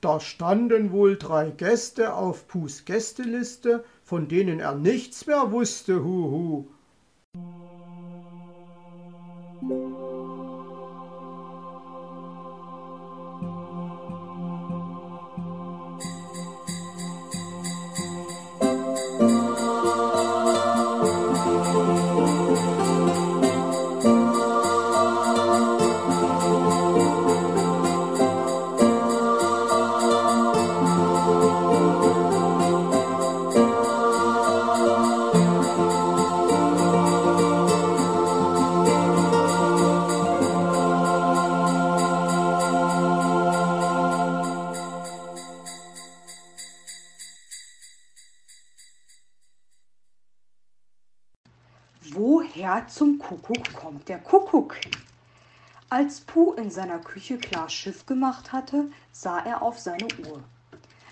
Da standen wohl drei Gäste auf Pus Gästeliste, von denen er nichts mehr wusste, huhu. Woher zum Kuckuck kommt der Kuckuck? Als Puh in seiner Küche klar Schiff gemacht hatte, sah er auf seine Uhr.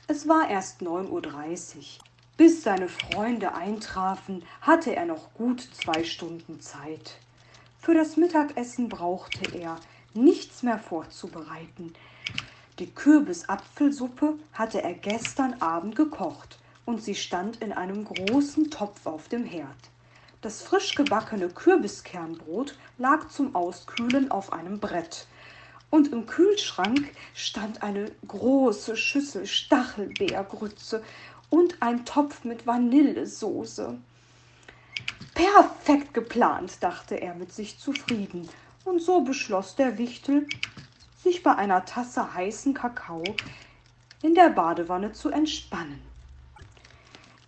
Es war erst 9.30 Uhr. Bis seine Freunde eintrafen, hatte er noch gut zwei Stunden Zeit. Für das Mittagessen brauchte er nichts mehr vorzubereiten. Die Kürbisapfelsuppe hatte er gestern Abend gekocht und sie stand in einem großen Topf auf dem Herd. Das frisch gebackene Kürbiskernbrot lag zum Auskühlen auf einem Brett. Und im Kühlschrank stand eine große Schüssel Stachelbeergrütze und ein Topf mit Vanillesoße. Perfekt geplant, dachte er mit sich zufrieden. Und so beschloss der Wichtel, sich bei einer Tasse heißen Kakao in der Badewanne zu entspannen.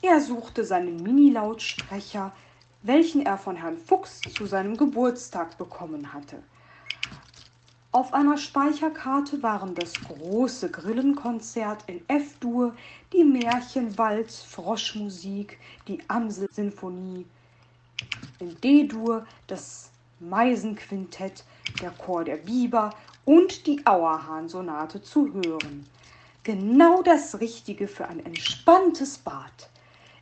Er suchte seinen Minilautsprecher, welchen er von Herrn Fuchs zu seinem Geburtstag bekommen hatte. Auf einer Speicherkarte waren das große Grillenkonzert in F-Dur, die Märchenwalz, Froschmusik, die Amsel-Sinfonie, in D-Dur das Meisenquintett, der Chor der Biber und die Auerhahn-Sonate zu hören. Genau das Richtige für ein entspanntes Bad.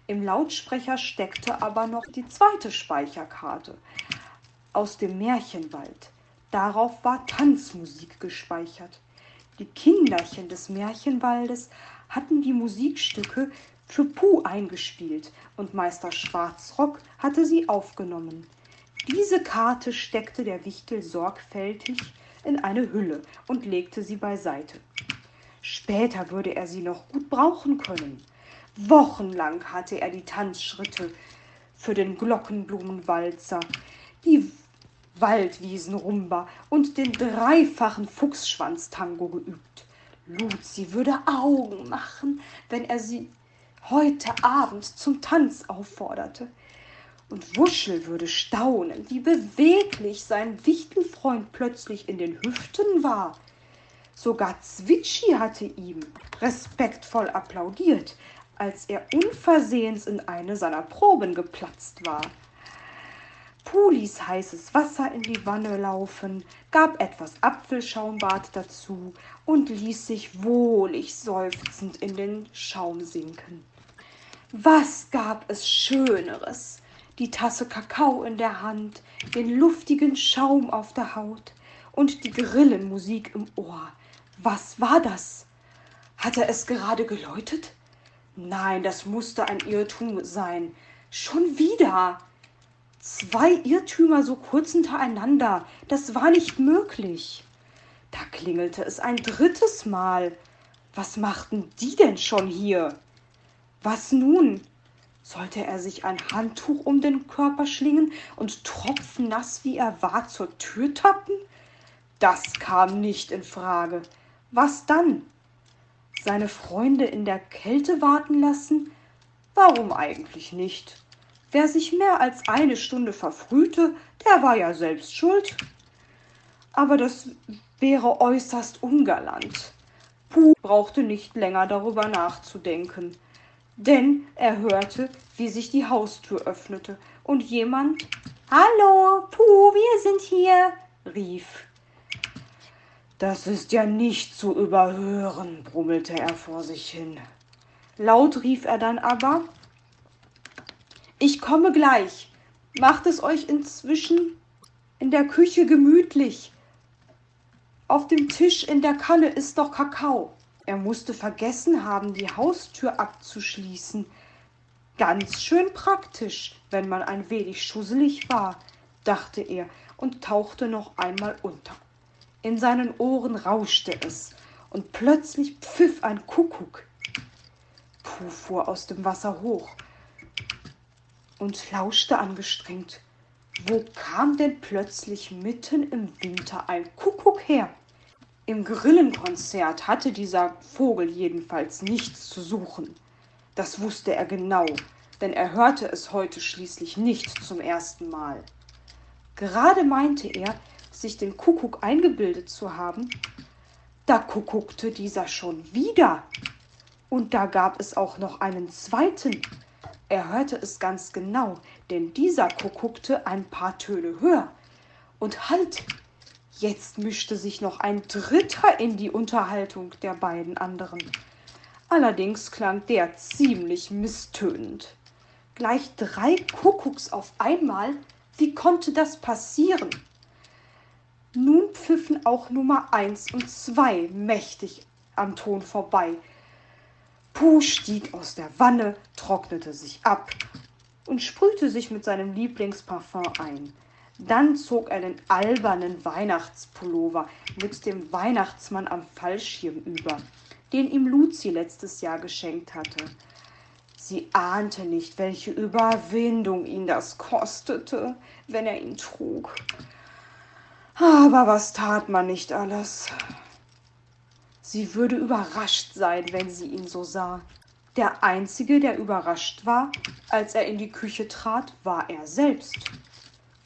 Im Lautsprecher steckte aber noch die zweite Speicherkarte aus dem Märchenwald. Darauf war Tanzmusik gespeichert. Die Kinderchen des Märchenwaldes hatten die Musikstücke für Puh eingespielt und Meister Schwarzrock hatte sie aufgenommen. Diese Karte steckte der Wichtel sorgfältig in eine Hülle und legte sie beiseite. Später würde er sie noch gut brauchen können. Wochenlang hatte er die Tanzschritte für den Glockenblumenwalzer, die Waldwiesenrumba und den dreifachen Fuchsschwanztango geübt. Luzi würde Augen machen, wenn er sie heute Abend zum Tanz aufforderte. Und Wuschel würde staunen, wie beweglich sein Wichtelfreund plötzlich in den Hüften war. Sogar Zwitschi hatte ihm respektvoll applaudiert, als er unversehens in eine seiner Proben geplatzt war. Pulis heißes Wasser in die Wanne laufen, gab etwas Apfelschaumbad dazu und ließ sich wohlig seufzend in den Schaum sinken. Was gab es Schöneres? Die Tasse Kakao in der Hand, den luftigen Schaum auf der Haut und die Grillenmusik im Ohr. Was war das? Hatte es gerade geläutet? Nein, das musste ein Irrtum sein. Schon wieder. Zwei Irrtümer so kurz hintereinander. Das war nicht möglich. Da klingelte es ein drittes Mal. Was machten die denn schon hier? Was nun? Sollte er sich ein Handtuch um den Körper schlingen und tropfnass wie er war zur Tür tappen? Das kam nicht in Frage. Was dann? Seine Freunde in der Kälte warten lassen? Warum eigentlich nicht? Wer sich mehr als eine Stunde verfrühte, der war ja selbst schuld. Aber das wäre äußerst ungalant. Puh brauchte nicht länger darüber nachzudenken, denn er hörte, wie sich die Haustür öffnete und jemand Hallo, Puh, wir sind hier, rief. Das ist ja nicht zu überhören, brummelte er vor sich hin. Laut rief er dann aber Ich komme gleich. Macht es euch inzwischen in der Küche gemütlich. Auf dem Tisch in der Kanne ist doch Kakao. Er musste vergessen haben, die Haustür abzuschließen. Ganz schön praktisch, wenn man ein wenig schusselig war, dachte er und tauchte noch einmal unter. In seinen Ohren rauschte es, und plötzlich pfiff ein Kuckuck. Puh fuhr aus dem Wasser hoch und lauschte angestrengt. Wo kam denn plötzlich mitten im Winter ein Kuckuck her? Im Grillenkonzert hatte dieser Vogel jedenfalls nichts zu suchen. Das wusste er genau, denn er hörte es heute schließlich nicht zum ersten Mal. Gerade meinte er, sich den Kuckuck eingebildet zu haben, da kuckuckte dieser schon wieder. Und da gab es auch noch einen zweiten. Er hörte es ganz genau, denn dieser kuckuckte ein paar Töne höher. Und halt! Jetzt mischte sich noch ein dritter in die Unterhaltung der beiden anderen. Allerdings klang der ziemlich misstönend. Gleich drei Kuckucks auf einmal? Wie konnte das passieren? Nun pfiffen auch Nummer eins und zwei mächtig am Ton vorbei. Puh stieg aus der Wanne, trocknete sich ab und sprühte sich mit seinem Lieblingsparfum ein. Dann zog er den albernen Weihnachtspullover mit dem Weihnachtsmann am Fallschirm über, den ihm Luzi letztes Jahr geschenkt hatte. Sie ahnte nicht, welche Überwindung ihn das kostete, wenn er ihn trug. Aber was tat man nicht alles? Sie würde überrascht sein, wenn sie ihn so sah. Der Einzige, der überrascht war, als er in die Küche trat, war er selbst.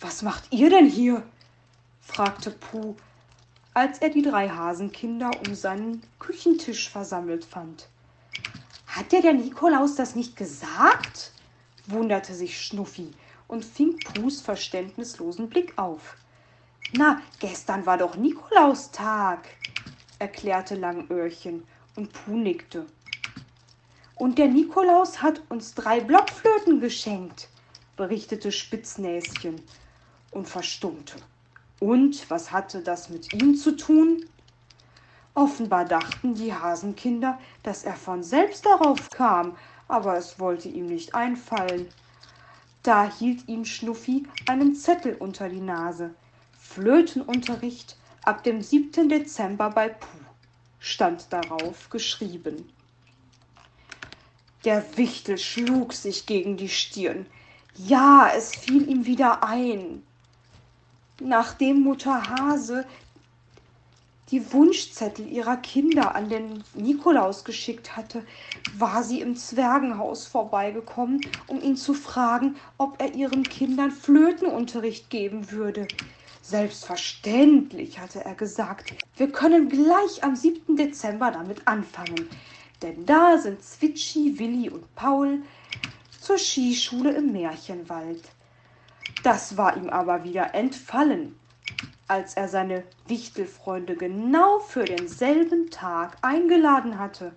Was macht ihr denn hier? fragte Puh, als er die drei Hasenkinder um seinen Küchentisch versammelt fand. Hat dir der Nikolaus das nicht gesagt? wunderte sich Schnuffi und fing Puhs verständnislosen Blick auf. Na, gestern war doch Nikolaustag, erklärte Langöhrchen und Puh nickte. Und der Nikolaus hat uns drei Blockflöten geschenkt, berichtete Spitznäschen und verstummte. Und was hatte das mit ihm zu tun? Offenbar dachten die Hasenkinder, dass er von selbst darauf kam, aber es wollte ihm nicht einfallen. Da hielt ihm Schnuffi einen Zettel unter die Nase, Flötenunterricht ab dem 7. Dezember bei Puh, stand darauf geschrieben. Der Wichtel schlug sich gegen die Stirn. Ja, es fiel ihm wieder ein. Nachdem Mutter Hase die Wunschzettel ihrer Kinder an den Nikolaus geschickt hatte, war sie im Zwergenhaus vorbeigekommen, um ihn zu fragen, ob er ihren Kindern Flötenunterricht geben würde. Selbstverständlich, hatte er gesagt. Wir können gleich am 7. Dezember damit anfangen. Denn da sind Zwitschi, Willi und Paul zur Skischule im Märchenwald. Das war ihm aber wieder entfallen, als er seine Wichtelfreunde genau für denselben Tag eingeladen hatte.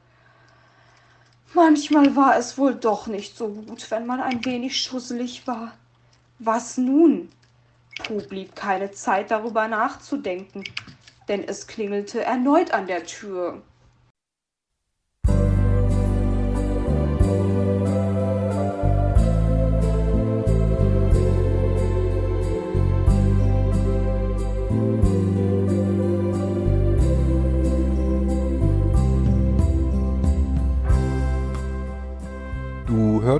Manchmal war es wohl doch nicht so gut, wenn man ein wenig schusselig war. Was nun? Puh blieb keine Zeit darüber nachzudenken, denn es klingelte erneut an der Tür.